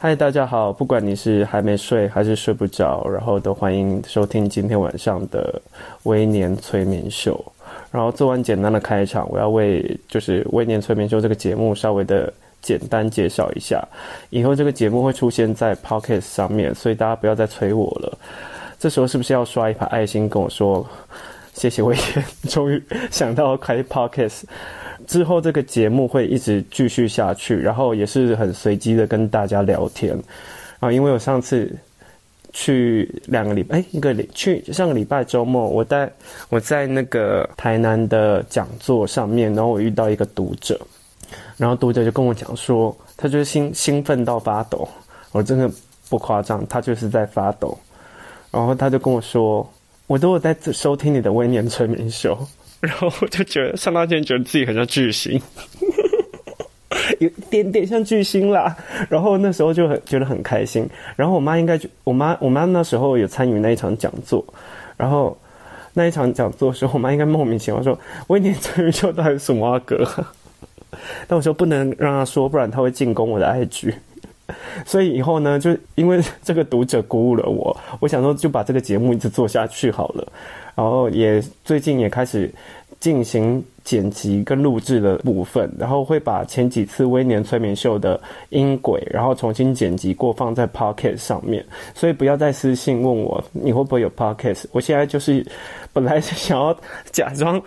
嗨，大家好！不管你是还没睡还是睡不着，然后都欢迎收听今天晚上的微年催眠秀。然后做完简单的开场，我要为就是微年催眠秀这个节目稍微的简单介绍一下。以后这个节目会出现在 Podcast 上面，所以大家不要再催我了。这时候是不是要刷一排爱心跟我说谢谢？我也终于想到开 Podcast 之后，这个节目会一直继续下去，然后也是很随机的跟大家聊天啊。因为我上次去两个礼拜，哎，一个礼去上个礼拜周末，我在我在那个台南的讲座上面，然后我遇到一个读者，然后读者就跟我讲说，他就是兴兴奋到发抖，我真的不夸张，他就是在发抖。然后他就跟我说：“我都有在收听你的微年催眠秀。”然后我就觉得，上那天觉得自己很像巨星，有一点点像巨星啦。然后那时候就很觉得很开心。然后我妈应该就我妈我妈那时候有参与那一场讲座。然后那一场讲座的时候，我妈应该莫名其妙说：“微年催眠秀到底是什么歌？” 但我说不能让她说，不然她会进攻我的 IG。所以以后呢，就因为这个读者鼓舞了我，我想说就把这个节目一直做下去好了。然后也最近也开始进行剪辑跟录制的部分，然后会把前几次微年催眠秀的音轨，然后重新剪辑过放在 Podcast 上面。所以不要再私信问我你会不会有 Podcast。我现在就是本来是想要假装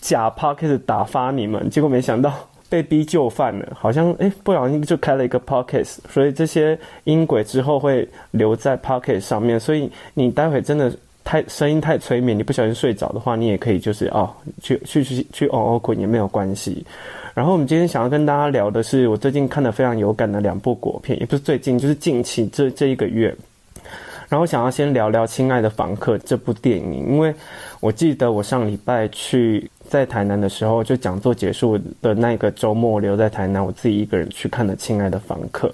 假 Podcast 打发你们，结果没想到。被逼就范了，好像哎，不小心就开了一个 pocket，所以这些音轨之后会留在 pocket 上面，所以你待会真的太声音太催眠，你不小心睡着的话，你也可以就是哦，去去去去哦哦滚也没有关系。然后我们今天想要跟大家聊的是我最近看的非常有感的两部国片，也不是最近，就是近期这这一个月。然后想要先聊聊《亲爱的房客》这部电影，因为我记得我上礼拜去。在台南的时候，就讲座结束的那个周末，留在台南，我自己一个人去看了《亲爱的房客》。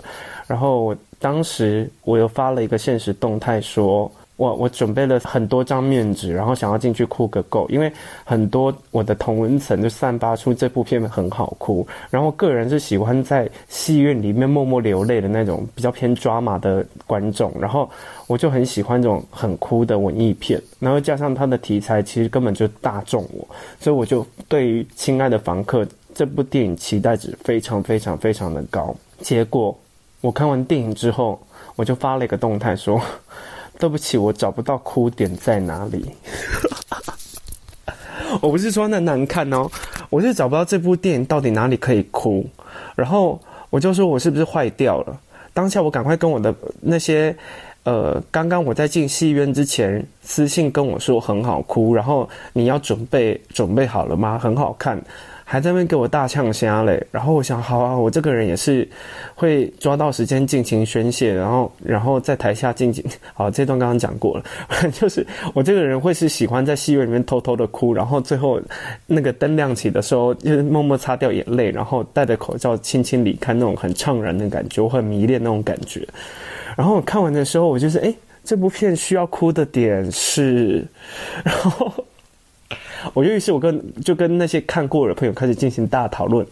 然后我当时我又发了一个现实动态说。我我准备了很多张面纸，然后想要进去哭个够，因为很多我的同文层就散发出这部片很好哭，然后个人是喜欢在戏院里面默默流泪的那种比较偏抓马的观众，然后我就很喜欢这种很哭的文艺片，然后加上它的题材其实根本就大众我，所以我就对于《亲爱的房客》这部电影期待值非常非常非常的高。结果我看完电影之后，我就发了一个动态说。对不起，我找不到哭点在哪里。我不是说那难看哦，我是找不到这部电影到底哪里可以哭。然后我就说我是不是坏掉了？当下我赶快跟我的那些呃，刚刚我在进戏院之前私信跟我说很好哭，然后你要准备准备好了吗？很好看。还在那边给我大呛声嘞，然后我想，好啊，我这个人也是会抓到时间尽情宣泄，然后，然后在台下尽情，好，这段刚刚讲过了，就是我这个人会是喜欢在戏院里面偷偷的哭，然后最后那个灯亮起的时候，就是默默擦掉眼泪，然后戴着口罩轻轻离开那种很怅然的感觉，我很迷恋那种感觉。然后我看完的时候，我就是，诶，这部片需要哭的点是，然后。我于是，我跟就跟那些看过的朋友开始进行大讨论。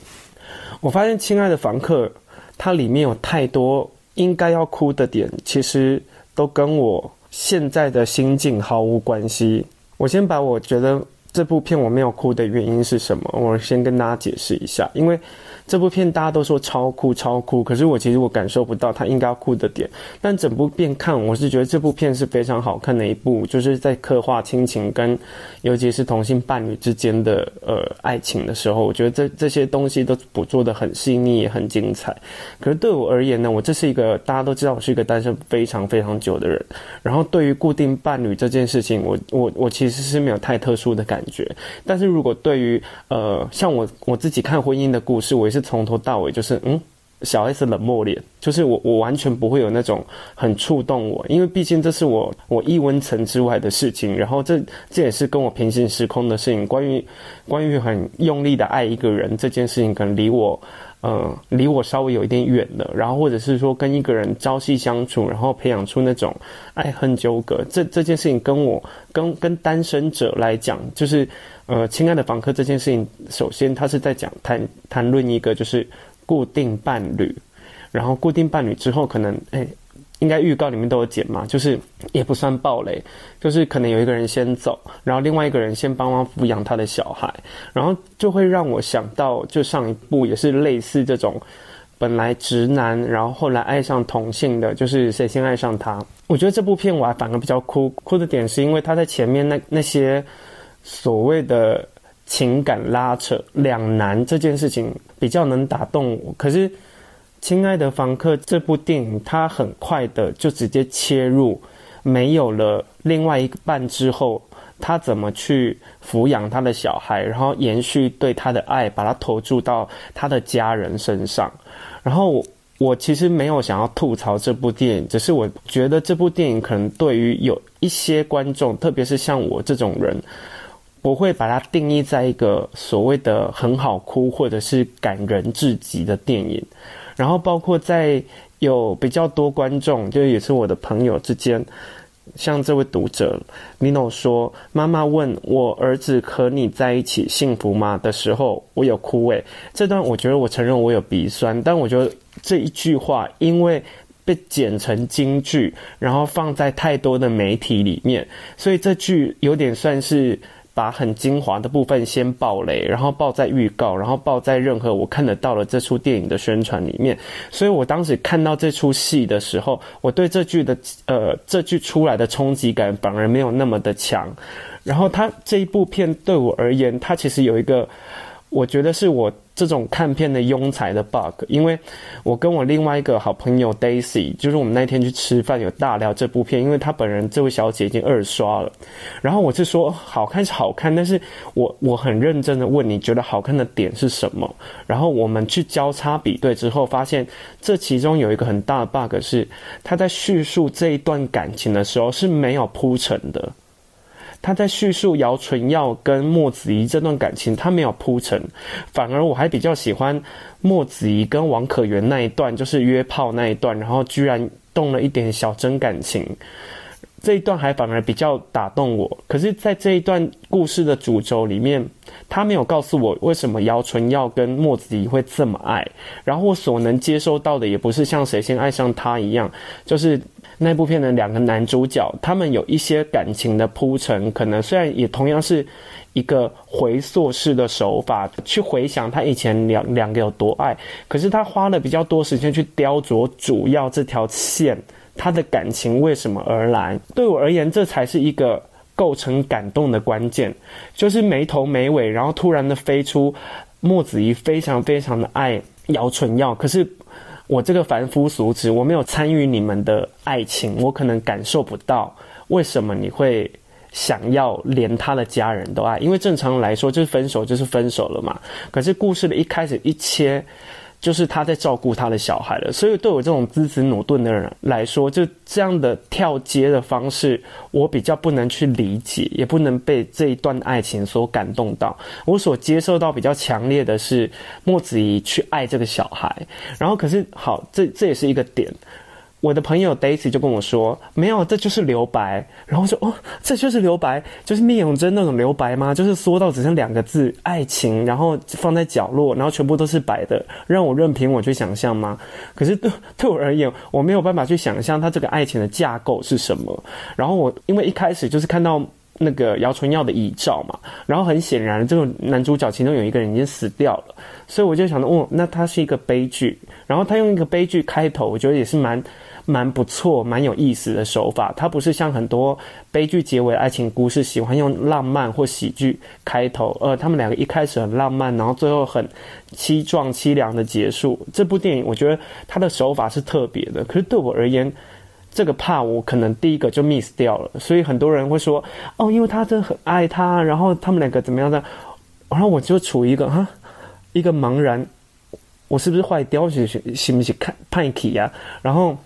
我发现，亲爱的房客，它里面有太多应该要哭的点，其实都跟我现在的心境毫无关系。我先把我觉得这部片我没有哭的原因是什么，我先跟大家解释一下，因为。这部片大家都说超酷超酷，可是我其实我感受不到他应该要哭的点。但整部片看，我是觉得这部片是非常好看的一部，就是在刻画亲情跟尤其是同性伴侣之间的呃爱情的时候，我觉得这这些东西都捕捉的很细腻也很精彩。可是对我而言呢，我这是一个大家都知道我是一个单身非常非常久的人，然后对于固定伴侣这件事情，我我我其实是没有太特殊的感觉。但是如果对于呃像我我自己看婚姻的故事，我。是从头到尾就是嗯，小 S 冷漠脸，就是我我完全不会有那种很触动我，因为毕竟这是我我一温层之外的事情，然后这这也是跟我平行时空的事情。关于关于很用力的爱一个人这件事情，可能离我呃离我稍微有一点远了。然后或者是说跟一个人朝夕相处，然后培养出那种爱恨纠葛，这这件事情跟我跟跟单身者来讲，就是呃亲爱的房客这件事情，首先他是在讲谈谈论一个就是。固定伴侣，然后固定伴侣之后，可能诶，应该预告里面都有剪嘛，就是也不算暴雷，就是可能有一个人先走，然后另外一个人先帮忙抚养他的小孩，然后就会让我想到，就上一部也是类似这种，本来直男，然后后来爱上同性的，就是谁先爱上他？我觉得这部片我还反而比较哭，哭的点是因为他在前面那那些所谓的。情感拉扯两难这件事情比较能打动我，可是《亲爱的房客》这部电影，它很快的就直接切入，没有了另外一半之后，他怎么去抚养他的小孩，然后延续对他的爱，把他投注到他的家人身上。然后我，其实没有想要吐槽这部电影，只是我觉得这部电影可能对于有一些观众，特别是像我这种人。我会把它定义在一个所谓的很好哭或者是感人至极的电影，然后包括在有比较多观众，就也是我的朋友之间，像这位读者 Lino 说：“妈妈问我儿子和你在一起幸福吗？”的时候，我有哭诶。这段我觉得我承认我有鼻酸，但我觉得这一句话因为被剪成金句，然后放在太多的媒体里面，所以这句有点算是。把很精华的部分先爆雷，然后爆在预告，然后爆在任何我看得到的这出电影的宣传里面。所以我当时看到这出戏的时候，我对这句的呃这句出来的冲击感反而没有那么的强。然后他这一部片对我而言，它其实有一个，我觉得是我。这种看片的庸才的 bug，因为我跟我另外一个好朋友 Daisy，就是我们那天去吃饭有大聊这部片，因为她本人这位小姐已经二刷了，然后我就说好看是好看，但是我我很认真的问你觉得好看的点是什么？然后我们去交叉比对之后，发现这其中有一个很大的 bug 是，他在叙述这一段感情的时候是没有铺陈的。他在叙述姚纯耀跟莫子怡这段感情，他没有铺陈，反而我还比较喜欢莫子怡跟王可元那一段，就是约炮那一段，然后居然动了一点小真感情，这一段还反而比较打动我。可是，在这一段故事的主轴里面，他没有告诉我为什么姚春耀跟莫子怡会这么爱，然后我所能接收到的也不是像谁先爱上他一样，就是。那部片的两个男主角，他们有一些感情的铺陈，可能虽然也同样是一个回溯式的手法，去回想他以前两两个有多爱，可是他花了比较多时间去雕琢主要这条线，他的感情为什么而来？对我而言，这才是一个构成感动的关键，就是没头没尾，然后突然的飞出莫子怡非常非常的爱姚纯耀，可是。我这个凡夫俗子，我没有参与你们的爱情，我可能感受不到为什么你会想要连他的家人都爱，因为正常来说就是分手就是分手了嘛。可是故事的一开始一切。就是他在照顾他的小孩了，所以对我这种支持努顿的人来说，就这样的跳接的方式，我比较不能去理解，也不能被这一段爱情所感动到。我所接受到比较强烈的是莫子怡去爱这个小孩，然后可是好，这这也是一个点。我的朋友 Daisy 就跟我说：“没有，这就是留白。”然后说：“哦，这就是留白，就是聂永真那种留白吗？就是缩到只剩两个字‘爱情’，然后放在角落，然后全部都是白的，让我任凭我去想象吗？可是对 对我而言，我没有办法去想象他这个爱情的架构是什么。然后我因为一开始就是看到那个姚春耀的遗照嘛，然后很显然这个男主角其中有一个人已经死掉了，所以我就想到，哦，那他是一个悲剧。然后他用一个悲剧开头，我觉得也是蛮。”蛮不错，蛮有意思的手法。它不是像很多悲剧结尾爱情故事喜欢用浪漫或喜剧开头，呃，他们两个一开始很浪漫，然后最后很凄壮凄凉的结束。这部电影我觉得它的手法是特别的，可是对我而言，这个怕我可能第一个就 miss 掉了。所以很多人会说，哦，因为他真的很爱他，然后他们两个怎么样的，然后我就处于一个哈一个茫然。我是不是坏掉？是是不是看叛逆呀？然后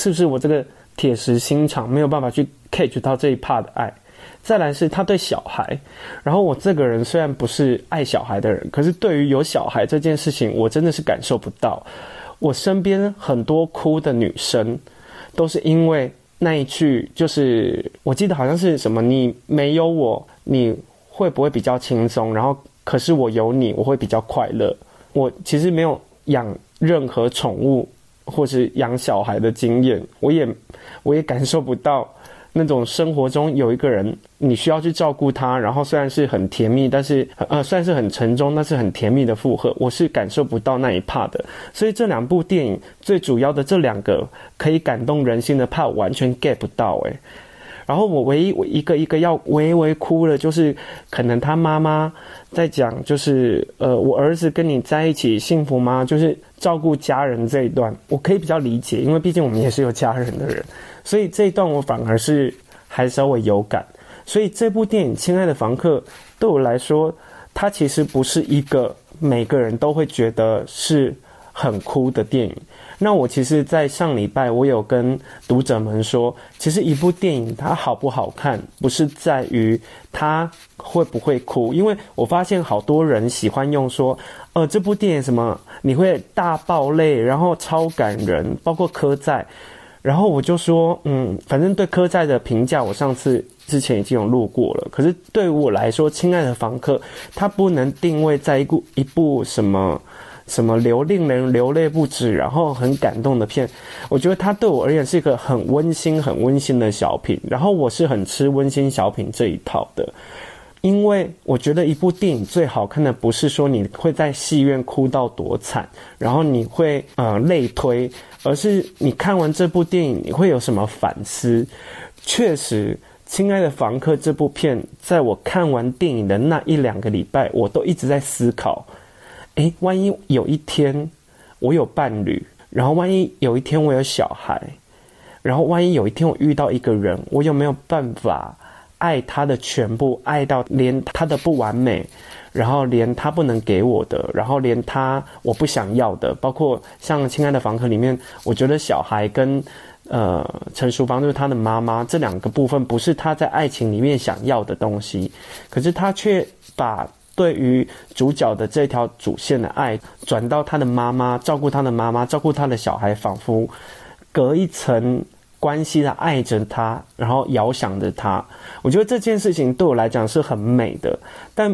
是不是我这个铁石心肠没有办法去 catch 到这一 part 的爱？再来是他对小孩，然后我这个人虽然不是爱小孩的人，可是对于有小孩这件事情，我真的是感受不到。我身边很多哭的女生，都是因为那一句，就是我记得好像是什么，你没有我，你会不会比较轻松？然后可是我有你，我会比较快乐。我其实没有养任何宠物或是养小孩的经验，我也我也感受不到。那种生活中有一个人，你需要去照顾他，然后虽然是很甜蜜，但是呃，算是很沉重，但是很甜蜜的负荷，我是感受不到那一怕的。所以这两部电影最主要的这两个可以感动人心的怕完全 get 不到诶。然后我唯一我一个一个要微微哭了，就是可能他妈妈在讲，就是呃，我儿子跟你在一起幸福吗？就是照顾家人这一段，我可以比较理解，因为毕竟我们也是有家人的人。所以这一段我反而是还稍微有感，所以这部电影《亲爱的房客》对我来说，它其实不是一个每个人都会觉得是很哭的电影。那我其实，在上礼拜我有跟读者们说，其实一部电影它好不好看，不是在于它会不会哭，因为我发现好多人喜欢用说，呃，这部电影什么你会大爆泪，然后超感人，包括柯在。然后我就说，嗯，反正对柯在的评价，我上次之前已经有录过了。可是对于我来说，《亲爱的房客》它不能定位在一部一部什么什么流令人流泪不止，然后很感动的片。我觉得它对我而言是一个很温馨、很温馨的小品。然后我是很吃温馨小品这一套的。因为我觉得一部电影最好看的不是说你会在戏院哭到多惨，然后你会呃类推，而是你看完这部电影你会有什么反思。确实，《亲爱的房客》这部片，在我看完电影的那一两个礼拜，我都一直在思考：诶，万一有一天我有伴侣，然后万一有一天我有小孩，然后万一有一天我遇到一个人，我有没有办法？爱他的全部，爱到连他的不完美，然后连他不能给我的，然后连他我不想要的，包括像《亲爱的房客》里面，我觉得小孩跟呃陈淑芳就是他的妈妈这两个部分，不是他在爱情里面想要的东西，可是他却把对于主角的这条主线的爱转到他的妈妈，照顾他的妈妈，照顾他的小孩，仿佛隔一层。关系的爱着他，然后遥想着他，我觉得这件事情对我来讲是很美的。但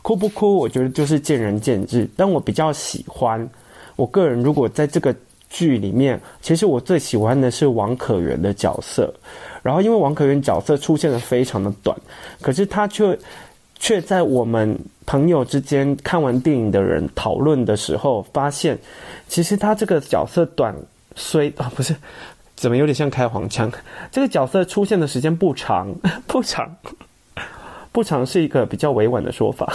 哭不哭，我觉得就是见仁见智。但我比较喜欢，我个人如果在这个剧里面，其实我最喜欢的是王可媛的角色。然后因为王可媛角色出现的非常的短，可是他却却在我们朋友之间看完电影的人讨论的时候，发现其实他这个角色短虽啊不是。怎么有点像开黄腔？这个角色出现的时间不长，不长，不长是一个比较委婉的说法。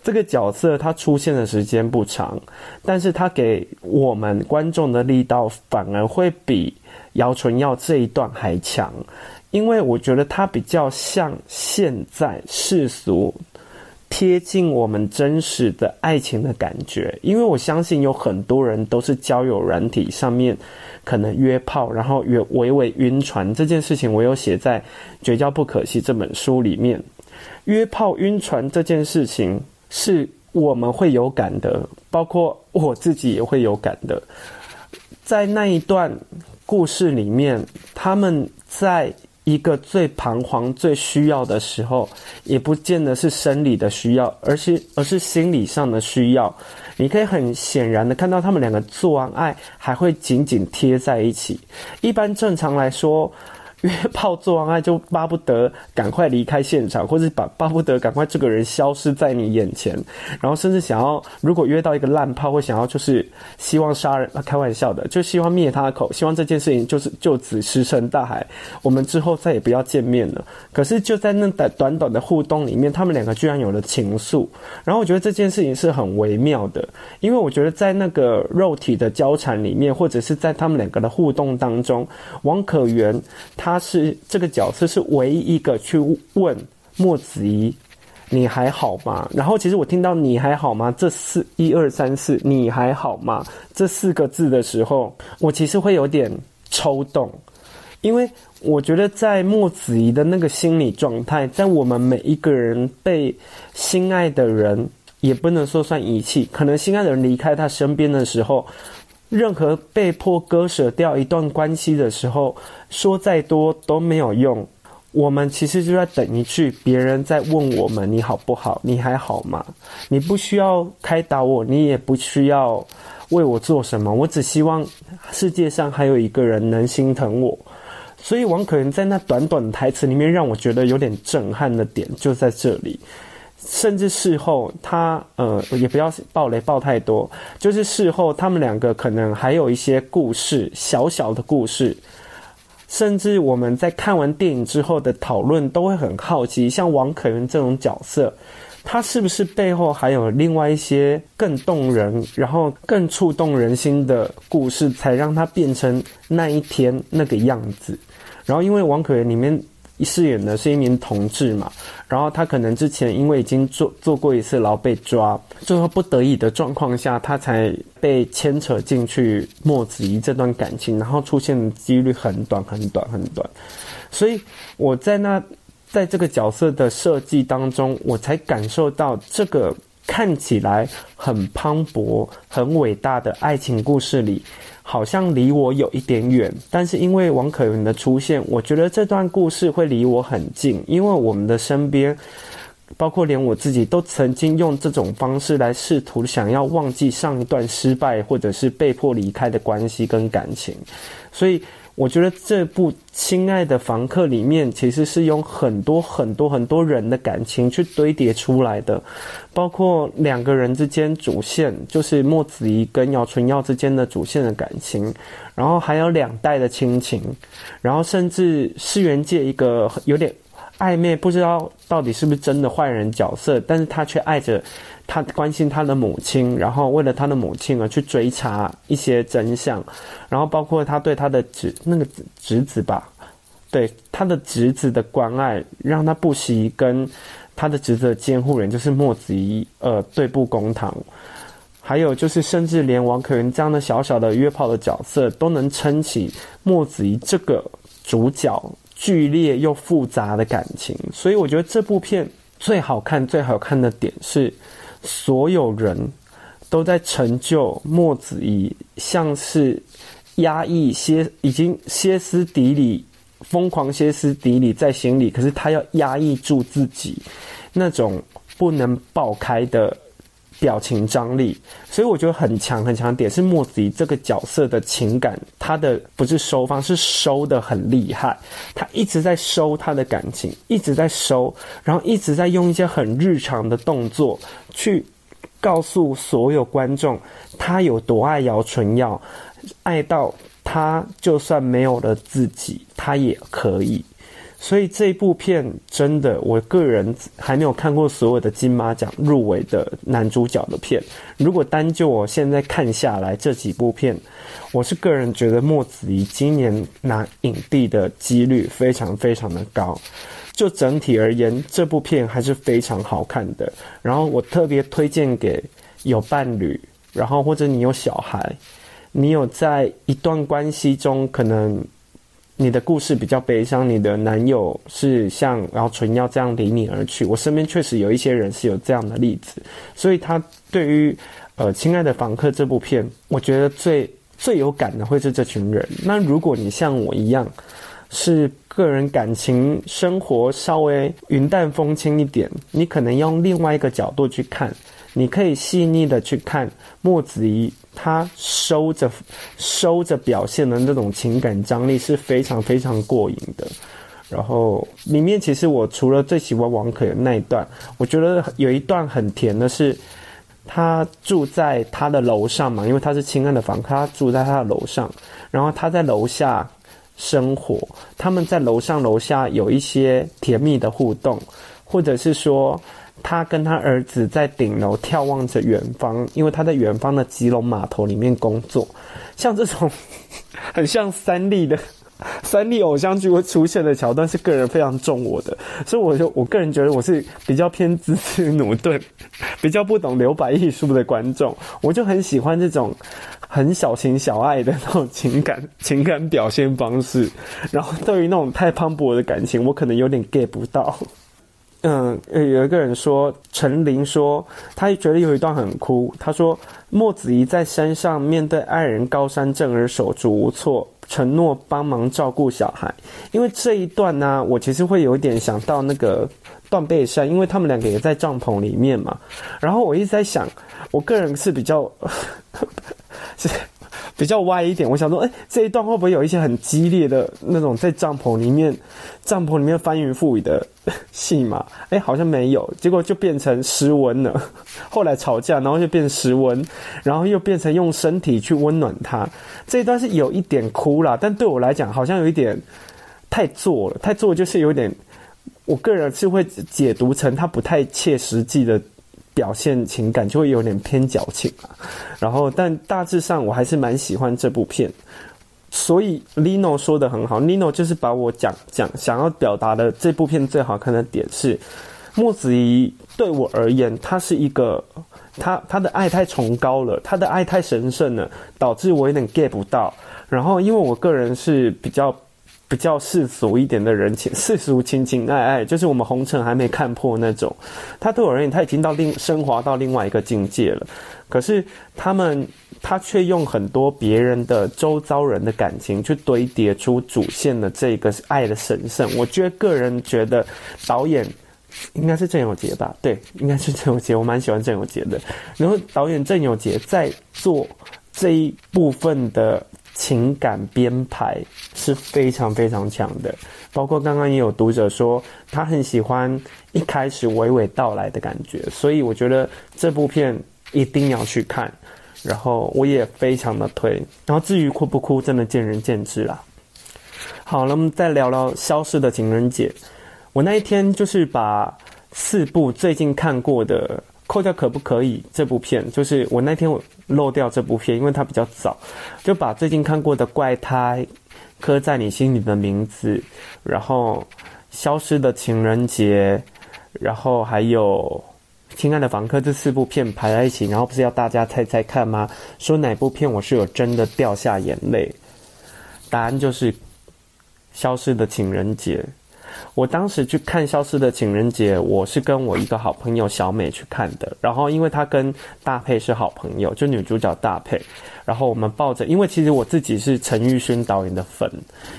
这个角色他出现的时间不长，但是他给我们观众的力道反而会比姚纯耀这一段还强，因为我觉得他比较像现在世俗。贴近我们真实的爱情的感觉，因为我相信有很多人都是交友软体上面可能约炮，然后约微微晕船这件事情，我有写在《绝交不可惜》这本书里面。约炮晕船这件事情是我们会有感的，包括我自己也会有感的。在那一段故事里面，他们在。一个最彷徨、最需要的时候，也不见得是生理的需要，而是而是心理上的需要。你可以很显然的看到，他们两个做完爱还会紧紧贴在一起。一般正常来说。约炮做完爱就巴不得赶快离开现场，或是把巴不得赶快这个人消失在你眼前，然后甚至想要，如果约到一个烂炮，会想要就是希望杀人，开玩笑的，就希望灭他的口，希望这件事情就是就此石沉大海，我们之后再也不要见面了。可是就在那短短短的互动里面，他们两个居然有了情愫，然后我觉得这件事情是很微妙的，因为我觉得在那个肉体的交缠里面，或者是在他们两个的互动当中，王可元他。他是这个角色是唯一一个去问莫子怡你还好吗？然后其实我听到你还好吗？这四一二三四，你还好吗？这四个字的时候，我其实会有点抽动，因为我觉得在莫子怡的那个心理状态，在我们每一个人被心爱的人，也不能说算遗弃，可能心爱的人离开他身边的时候，任何被迫割舍掉一段关系的时候，说再多都没有用。我们其实就在等一句，别人在问我们你好不好，你还好吗？你不需要开导我，你也不需要为我做什么，我只希望世界上还有一个人能心疼我。所以王可元在那短短的台词里面，让我觉得有点震撼的点就在这里。甚至事后他呃也不要爆雷爆太多，就是事后他们两个可能还有一些故事，小小的故事。甚至我们在看完电影之后的讨论，都会很好奇，像王可元这种角色，他是不是背后还有另外一些更动人，然后更触动人心的故事，才让他变成那一天那个样子？然后，因为王可元里面。饰演的是一名同志嘛，然后他可能之前因为已经坐坐过一次牢被抓，最后不得已的状况下，他才被牵扯进去莫子怡这段感情，然后出现的几率很短很短很短，所以我在那在这个角色的设计当中，我才感受到这个看起来很磅礴、很伟大的爱情故事里。好像离我有一点远，但是因为王可云的出现，我觉得这段故事会离我很近，因为我们的身边，包括连我自己，都曾经用这种方式来试图想要忘记上一段失败或者是被迫离开的关系跟感情，所以。我觉得这部《亲爱的房客》里面其实是用很多很多很多人的感情去堆叠出来的，包括两个人之间主线，就是莫子怡跟姚纯耀之间的主线的感情，然后还有两代的亲情，然后甚至世元界一个有点暧昧，不知道到底是不是真的坏人角色，但是他却爱着。他关心他的母亲，然后为了他的母亲而去追查一些真相，然后包括他对他的侄那个侄子吧，对他的侄子的关爱，让他不惜跟他的侄子监护人就是莫子怡呃对簿公堂，还有就是甚至连王可云这样的小小的约炮的角色都能撑起莫子怡这个主角剧烈又复杂的感情，所以我觉得这部片最好看最好看的点是。所有人都在成就莫子怡，像是压抑歇，已经歇斯底里，疯狂歇斯底里在心里，可是他要压抑住自己那种不能爆开的表情张力，所以我觉得很强很强点是莫子仪这个角色的情感，他的不是收放，是收的很厉害，他一直在收他的感情，一直在收，然后一直在用一些很日常的动作去告诉所有观众他有多爱姚纯耀，爱到他就算没有了自己，他也可以。所以这部片真的，我个人还没有看过所有的金马奖入围的男主角的片。如果单就我现在看下来这几部片，我是个人觉得莫子仪今年拿影帝的几率非常非常的高。就整体而言，这部片还是非常好看的。然后我特别推荐给有伴侣，然后或者你有小孩，你有在一段关系中可能。你的故事比较悲伤，你的男友是像然后纯耀这样离你而去。我身边确实有一些人是有这样的例子，所以他对于呃《亲爱的房客》这部片，我觉得最最有感的会是这群人。那如果你像我一样，是个人感情生活稍微云淡风轻一点，你可能用另外一个角度去看，你可以细腻的去看莫子怡。他收着收着表现的那种情感张力是非常非常过瘾的。然后里面其实我除了最喜欢王可的那一段，我觉得有一段很甜的是，他住在他的楼上嘛，因为他是亲爱的房客，他住在他的楼上，然后他在楼下生活，他们在楼上楼下有一些甜蜜的互动，或者是说。他跟他儿子在顶楼眺望着远方，因为他在远方的吉隆码头里面工作。像这种 很像三立的三立偶像剧会出现的桥段是个人非常中我的，所以我就我个人觉得我是比较偏支持努顿，比较不懂留白艺术的观众，我就很喜欢这种很小情小爱的那种情感 情感表现方式，然后对于那种太磅礴的感情，我可能有点 get 不到。嗯，有一个人说，陈琳说，他觉得有一段很哭。他说，莫子仪在山上面对爱人高山症而手足无措，承诺帮忙照顾小孩。因为这一段呢、我其实会有一点想到那个断背山，因为他们两个也在帐篷里面嘛。然后我一直在想，我个人是比较是。比较歪一点，我想说，哎、这一段会不会有一些很激烈的那种在帐篷里面，帐篷里面翻云覆雨的戏码？哎、好像没有，结果就变成湿温了。后来吵架，然后就变湿温，然后又变成用身体去温暖他。这一段是有一点哭啦，但对我来讲，好像有一点太做了，太做就是有点，我个人是会解读成他不太切实际的。表现情感就会有点偏矫情啊，然后但大致上我还是蛮喜欢这部片，所以 Lino 说的很好，Lino 就是把我讲讲想要表达的这部片最好看的点是，莫子怡对我而言，他是一个他他的爱太崇高了，他的爱太神圣了，导致我有点 get 不到，然后因为我个人是比较。比较世俗一点的人情世俗情情爱爱，就是我们红尘还没看破那种。他对我而言，他已经到另升华到另外一个境界了。可是他们，他却用很多别人的周遭人的感情去堆叠出主线的这个爱的神圣。我觉得个人觉得导演应该是郑有杰吧？对，应该是郑有杰。我蛮喜欢郑有杰的。然后导演郑有杰在做这一部分的。情感编排是非常非常强的，包括刚刚也有读者说他很喜欢一开始娓娓道来的感觉，所以我觉得这部片一定要去看，然后我也非常的推，然后至于哭不哭，真的见仁见智啦。好了，我们再聊聊《消失的情人节》，我那一天就是把四部最近看过的。扣掉可不可以？这部片就是我那天我漏掉这部片，因为它比较早，就把最近看过的《怪胎》、《刻在你心里的名字》，然后《消失的情人节》，然后还有《亲爱的房客》这四部片排在一起，然后不是要大家猜猜看吗？说哪部片我是有真的掉下眼泪？答案就是《消失的情人节》。我当时去看《消失的情人节》，我是跟我一个好朋友小美去看的。然后，因为她跟大佩是好朋友，就女主角大佩。然后我们抱着，因为其实我自己是陈玉勋导演的粉，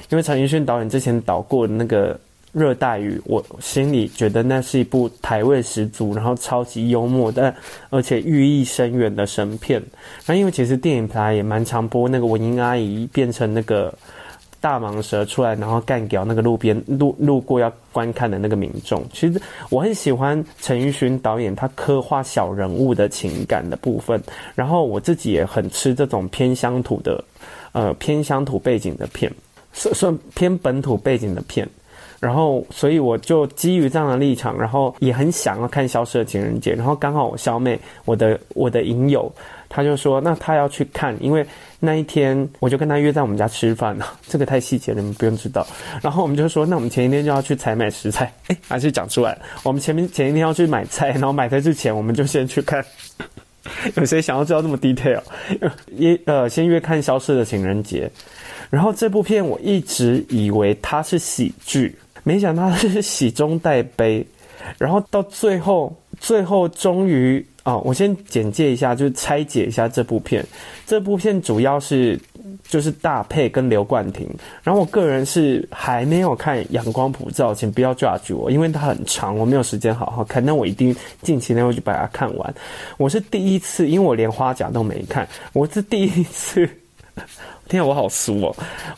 因为陈玉勋导演之前导过那个《热带雨》，我心里觉得那是一部台味十足，然后超级幽默，但而且寓意深远的神片。那因为其实电影台也蛮常播那个文英阿姨变成那个。大蟒蛇出来，然后干掉那个路边路路过要观看的那个民众。其实我很喜欢陈玉勋导演他刻画小人物的情感的部分，然后我自己也很吃这种偏乡土的，呃，偏乡土背景的片，算算偏本土背景的片。然后，所以我就基于这样的立场，然后也很想要看《消失的情人节》。然后刚好我小妹，我的我的影友，他就说，那他要去看，因为那一天我就跟他约在我们家吃饭了。这个太细节了，你们不用知道。然后我们就说，那我们前一天就要去采买食材。哎，还是讲出来，我们前面前一天要去买菜，然后买菜之前，我们就先去看。有谁想要知道这么 detail？约呃，先约看《消失的情人节》，然后这部片我一直以为它是喜剧。没想到是喜中带悲，然后到最后，最后终于、哦！我先简介一下，就是拆解一下这部片。这部片主要是就是大配跟刘冠廷，然后我个人是还没有看《阳光普照》，请不要 judge 我，因为它很长，我没有时间好好看。那我一定近期内会去把它看完。我是第一次，因为我连花甲都没看，我是第一次。天，我好酥哦！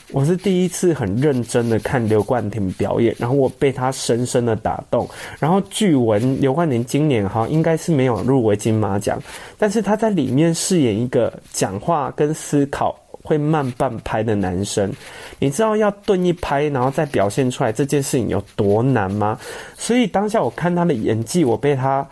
我是第一次很认真的看刘冠廷表演，然后我被他深深的打动。然后据闻刘冠廷今年哈应该是没有入围金马奖，但是他在里面饰演一个讲话跟思考会慢半拍的男生。你知道要顿一拍，然后再表现出来这件事情有多难吗？所以当下我看他的演技，我被他。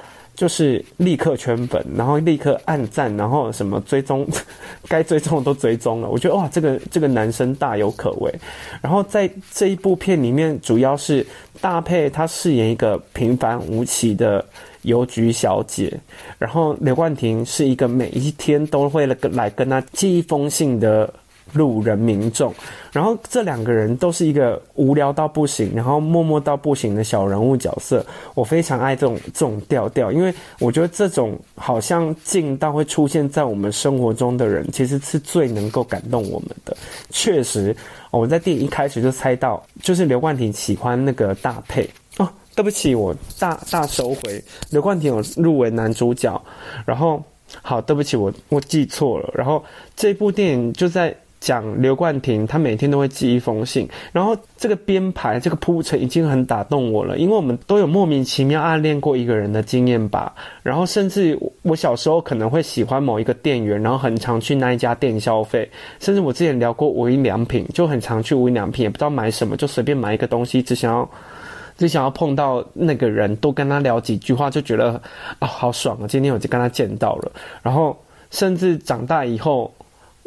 就是立刻圈粉，然后立刻按赞，然后什么追踪，该追踪的都追踪了。我觉得哇，这个这个男生大有可为。然后在这一部片里面，主要是大霈他饰演一个平凡无奇的邮局小姐，然后刘冠廷是一个每一天都会来来跟他寄一封信的。路人民众，然后这两个人都是一个无聊到不行，然后默默到不行的小人物角色。我非常爱这种这种调调，因为我觉得这种好像近到会出现在我们生活中的人，其实是最能够感动我们的。确实，我在电影一开始就猜到，就是刘冠廷喜欢那个大配哦。对不起，我大大收回，刘冠廷有入围男主角。然后，好，对不起，我我记错了。然后这部电影就在。讲刘冠廷，他每天都会寄一封信，然后这个编排、这个铺陈已经很打动我了，因为我们都有莫名其妙暗恋过一个人的经验吧。然后甚至我小时候可能会喜欢某一个店员，然后很常去那一家店消费。甚至我之前聊过无印良品，就很常去无印良品，也不知道买什么，就随便买一个东西，只想要只想要碰到那个人，多跟他聊几句话，就觉得啊、好爽啊！今天我就跟他见到了。然后甚至长大以后。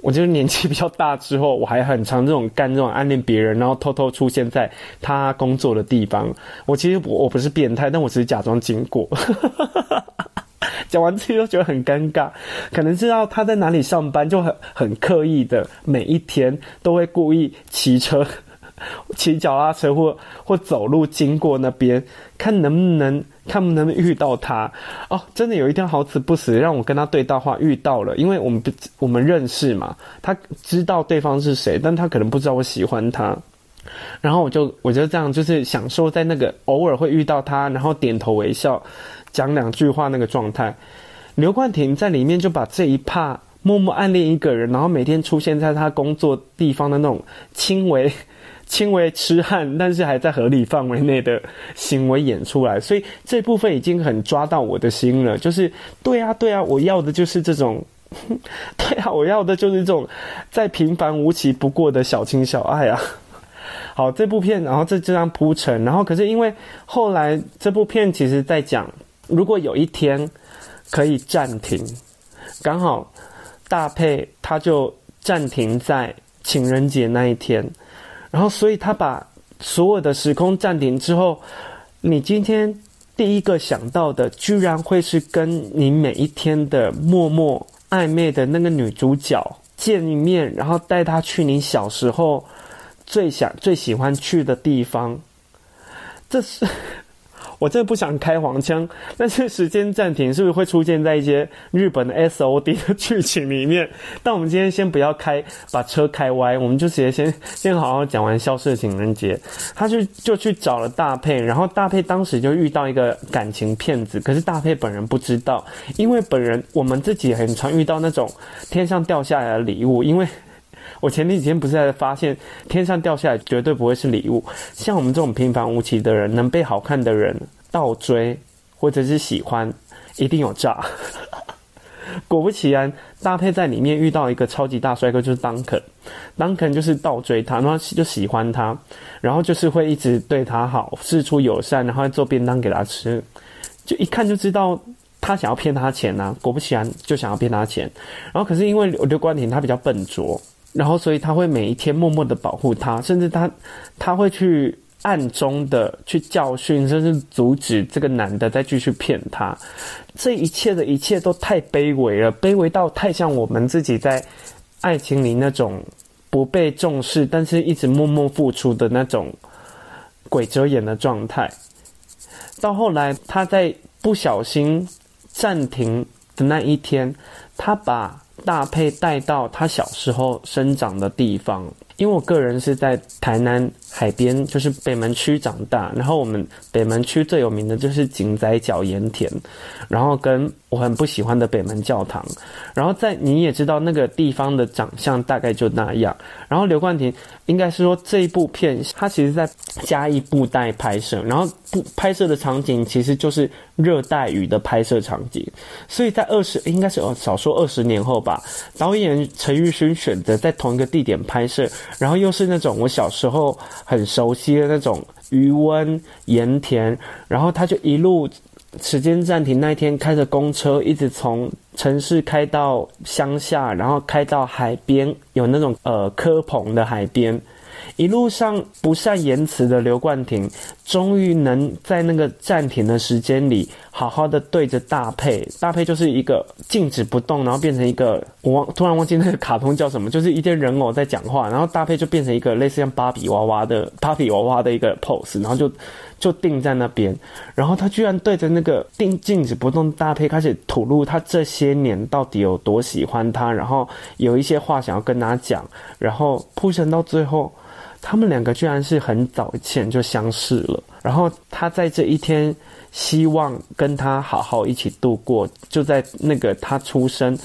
我就是年纪比较大之后，我还很常这种干这种暗恋别人，然后偷偷出现在他工作的地方。我其实我我不是变态，但我只是假装经过。讲完这些都觉得很尴尬，可能知道他在哪里上班，就很很刻意的每一天都会故意骑车。骑脚踏车或或走路经过那边，看能不能看能不能遇到他哦。真的有一天好死不死让我跟他对到话遇到了，因为我们不我们认识嘛，他知道对方是谁，但他可能不知道我喜欢他。然后我就我就这样就是享受在那个偶尔会遇到他，然后点头微笑讲两句话那个状态。刘冠廷在里面就把这一趴默默暗恋一个人，然后每天出现在他工作地方的那种轻微。轻微痴汉，但是还在合理范围内的行为演出来，所以这部分已经很抓到我的心了。就是对啊，对啊，我要的就是这种，对啊，我要的就是这种再平凡无奇不过的小情小爱啊。好，这部片，然后这这样铺陈，然后可是因为后来这部片其实在讲，如果有一天可以暂停，刚好大霈他就暂停在情人节那一天。然后，所以他把所有的时空暂停之后，你今天第一个想到的，居然会是跟你每一天的默默暧昧的那个女主角见一面，然后带她去你小时候最想、最喜欢去的地方，这是。我真的不想开黄腔，但是时间暂停是不是会出现在一些日本的 S O D 的剧情里面？但我们今天先不要开，把车开歪，我们就直接先先好好讲完《消失的情人节》。他就就去找了大佩，然后大佩当时就遇到一个感情骗子，可是大佩本人不知道，因为本人我们自己很常遇到那种天上掉下来的礼物，因为。我前几天不是在发现，天上掉下来绝对不会是礼物。像我们这种平凡无奇的人，能被好看的人倒追或者是喜欢，一定有诈。果不其然，搭配在里面遇到一个超级大帅哥，就是 Duncan。Duncan 就是倒追他，然后就喜欢他，然后就是会一直对他好，事出友善，然后做便当给他吃。就一看就知道他想要骗他钱呐、啊。果不其然，就想要骗他钱。然后可是因为刘冠廷他比较笨拙。然后，所以他会每一天默默的保护他，甚至他他会去暗中的去教训，甚至阻止这个男的再继续骗他。这一切的一切都太卑微了，卑微到太像我们自己在爱情里那种不被重视，但是一直默默付出的那种鬼遮眼的状态。到后来，他在不小心暂停的那一天，他把。搭配带到他小时候生长的地方，因为我个人是在台南海边，就是北门区长大，然后我们北门区最有名的就是井仔角盐田，然后跟我很不喜欢的北门教堂，然后在你也知道那个地方的长相大概就那样，然后刘冠廷应该是说这一部片他其实在嘉义布袋拍摄，然后布拍摄的场景其实就是热带雨的拍摄场景，所以在二十应该是哦少说二十年后吧，导演陈玉勋选择在同一个地点拍摄，然后又是那种我小时候很熟悉的那种余温盐田，然后他就一路时间暂停那一天，开着公车一直从城市开到乡下，然后开到海边，有那种呃科棚的海边。一路上不善言辞的刘冠廷，终于能在那个暂停的时间里，好好的对着大佩。大佩就是一个静止不动，然后变成一个我忘突然忘记那个卡通叫什么，就是一件人偶在讲话，然后大佩就变成一个类似像芭比娃娃的芭比娃娃的一个 pose，然后就就定在那边。然后他居然对着那个定静止不动的大佩开始吐露他这些年到底有多喜欢他，然后有一些话想要跟他讲，然后铺陈到最后。他们两个居然是很早前就相识了，然后他在这一天希望跟他好好一起度过，就在那个他出生、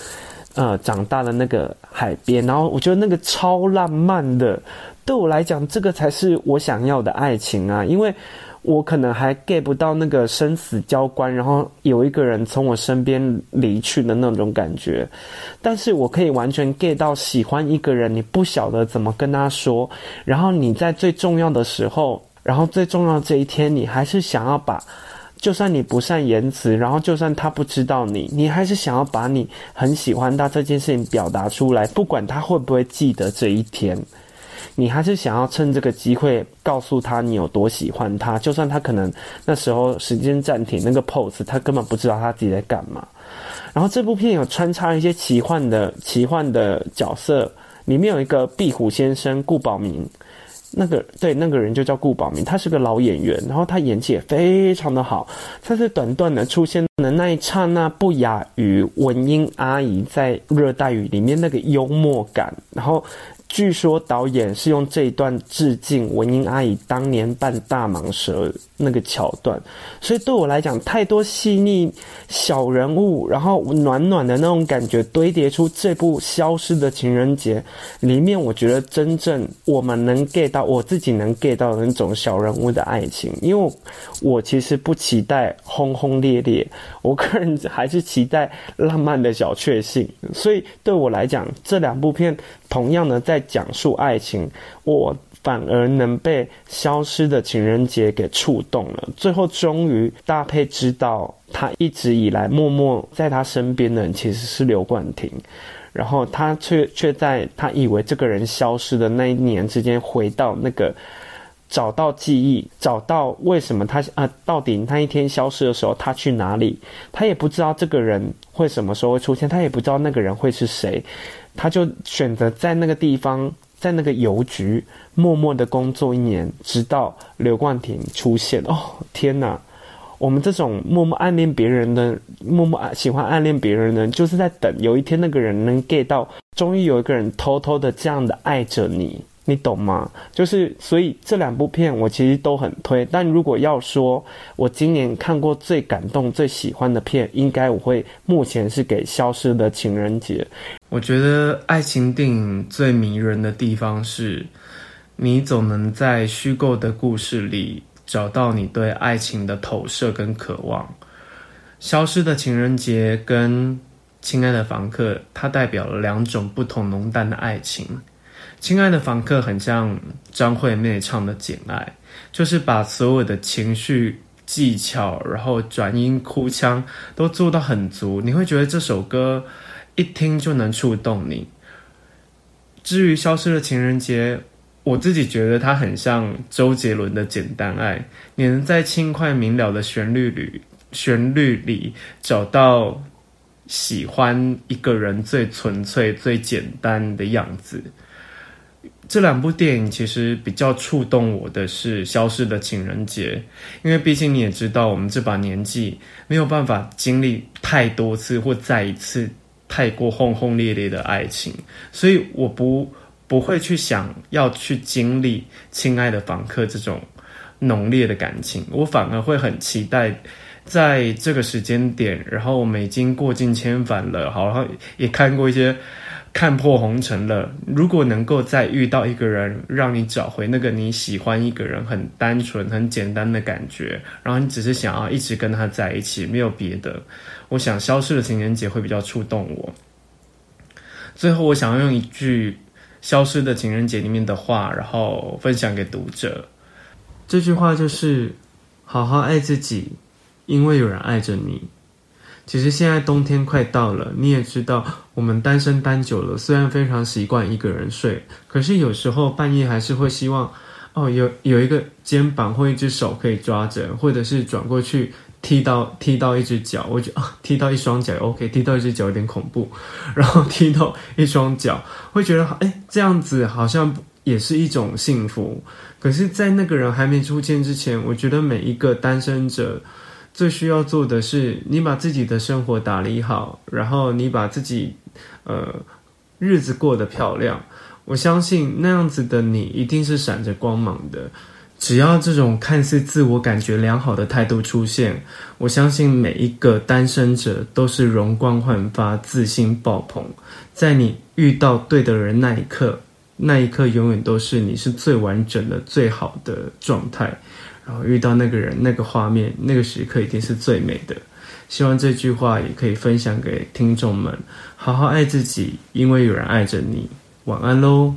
呃长大的那个海边，然后我觉得那个超浪漫的，对我来讲，这个才是我想要的爱情啊，因为。我可能还 get 不到那个生死交关，然后有一个人从我身边离去的那种感觉，但是我可以完全 get 到喜欢一个人，你不晓得怎么跟他说，然后你在最重要的时候，然后最重要的这一天，你还是想要把，就算你不善言辞，然后就算他不知道你，你还是想要把你很喜欢他这件事情表达出来，不管他会不会记得这一天。你还是想要趁这个机会告诉他你有多喜欢他，就算他可能那时候时间暂停那个 pose，他根本不知道他自己在干嘛。然后这部片有穿插一些奇幻的奇幻的角色，里面有一个壁虎先生顾宝明，那个对那个人就叫顾宝明，他是个老演员，然后他演技也非常的好，他是短短的出现的那一刹那不亚于文英阿姨在热带雨里面那个幽默感，然后。据说导演是用这一段致敬文英阿姨当年扮大蟒蛇那个桥段，所以对我来讲，太多细腻小人物，然后暖暖的那种感觉堆叠出这部《消失的情人节》里面，我觉得真正我们能 get 到，我自己能 get 到的那种小人物的爱情，因为我，其实不期待轰轰烈烈，我个人还是期待浪漫的小确幸，所以对我来讲，这两部片。同样的，讲述爱情，我反而能被消失的情人节给触动了。最后，终于大配知道，他一直以来默默在他身边的人其实是刘冠廷，然后他却却在他以为这个人消失的那一年之间，回到那个找到记忆，找到为什么他啊，到底那一天消失的时候他去哪里？他也不知道这个人会什么时候会出现，他也不知道那个人会是谁。他就选择在那个地方，在那个邮局默默的工作一年，直到刘冠廷出现。哦，天哪！我们这种默默暗恋别人的、默默喜欢暗恋别人的人，就是在等有一天那个人能 get 到，终于有一个人偷偷的这样的爱着你。你懂吗？就是所以这两部片我其实都很推，但如果要说我今年看过最感动、最喜欢的片，应该我会目前是给《消失的情人节》。我觉得爱情电影最迷人的地方是，你总能在虚构的故事里找到你对爱情的投射跟渴望。《消失的情人节》跟《亲爱的房客》，它代表了两种不同浓淡的爱情。亲爱的房客很像张惠妹唱的《简爱》，就是把所有的情绪技巧，然后转音、哭腔都做到很足，你会觉得这首歌一听就能触动你。至于消失的情人节，我自己觉得它很像周杰伦的《简单爱》，你能在轻快明了的旋律里，旋律里找到喜欢一个人最纯粹、最简单的样子。这两部电影其实比较触动我的是《消失的情人节》，因为毕竟你也知道，我们这把年纪没有办法经历太多次或再一次太过轰轰烈烈的爱情，所以我不不会去想要去经历《亲爱的房客》这种浓烈的感情，我反而会很期待在这个时间点，然后我们已经过尽千帆了，好，然后也看过一些。看破红尘了。如果能够再遇到一个人，让你找回那个你喜欢一个人很单纯、很简单的感觉，然后你只是想要一直跟他在一起，没有别的，我想《消失的情人节》会比较触动我。最后，我想要用一句《消失的情人节》里面的话，然后分享给读者。这句话就是：好好爱自己，因为有人爱着你。其实现在冬天快到了，你也知道，我们单身单久了，虽然非常习惯一个人睡，可是有时候半夜还是会希望，哦，有有一个肩膀或一只手可以抓着，或者是转过去踢到踢到一只脚，我觉得啊，踢到一双脚 OK，踢到一只脚有点恐怖，然后踢到一双脚，会觉得哎，这样子好像也是一种幸福。可是，在那个人还没出现之前，我觉得每一个单身者。最需要做的是，你把自己的生活打理好，然后你把自己，呃，日子过得漂亮。我相信那样子的你一定是闪着光芒的。只要这种看似自我感觉良好的态度出现，我相信每一个单身者都是容光焕发、自信爆棚。在你遇到对的人那一刻，那一刻永远都是你是最完整的、最好的状态。然后遇到那个人，那个画面，那个时刻一定是最美的。希望这句话也可以分享给听众们。好好爱自己，因为有人爱着你。晚安喽。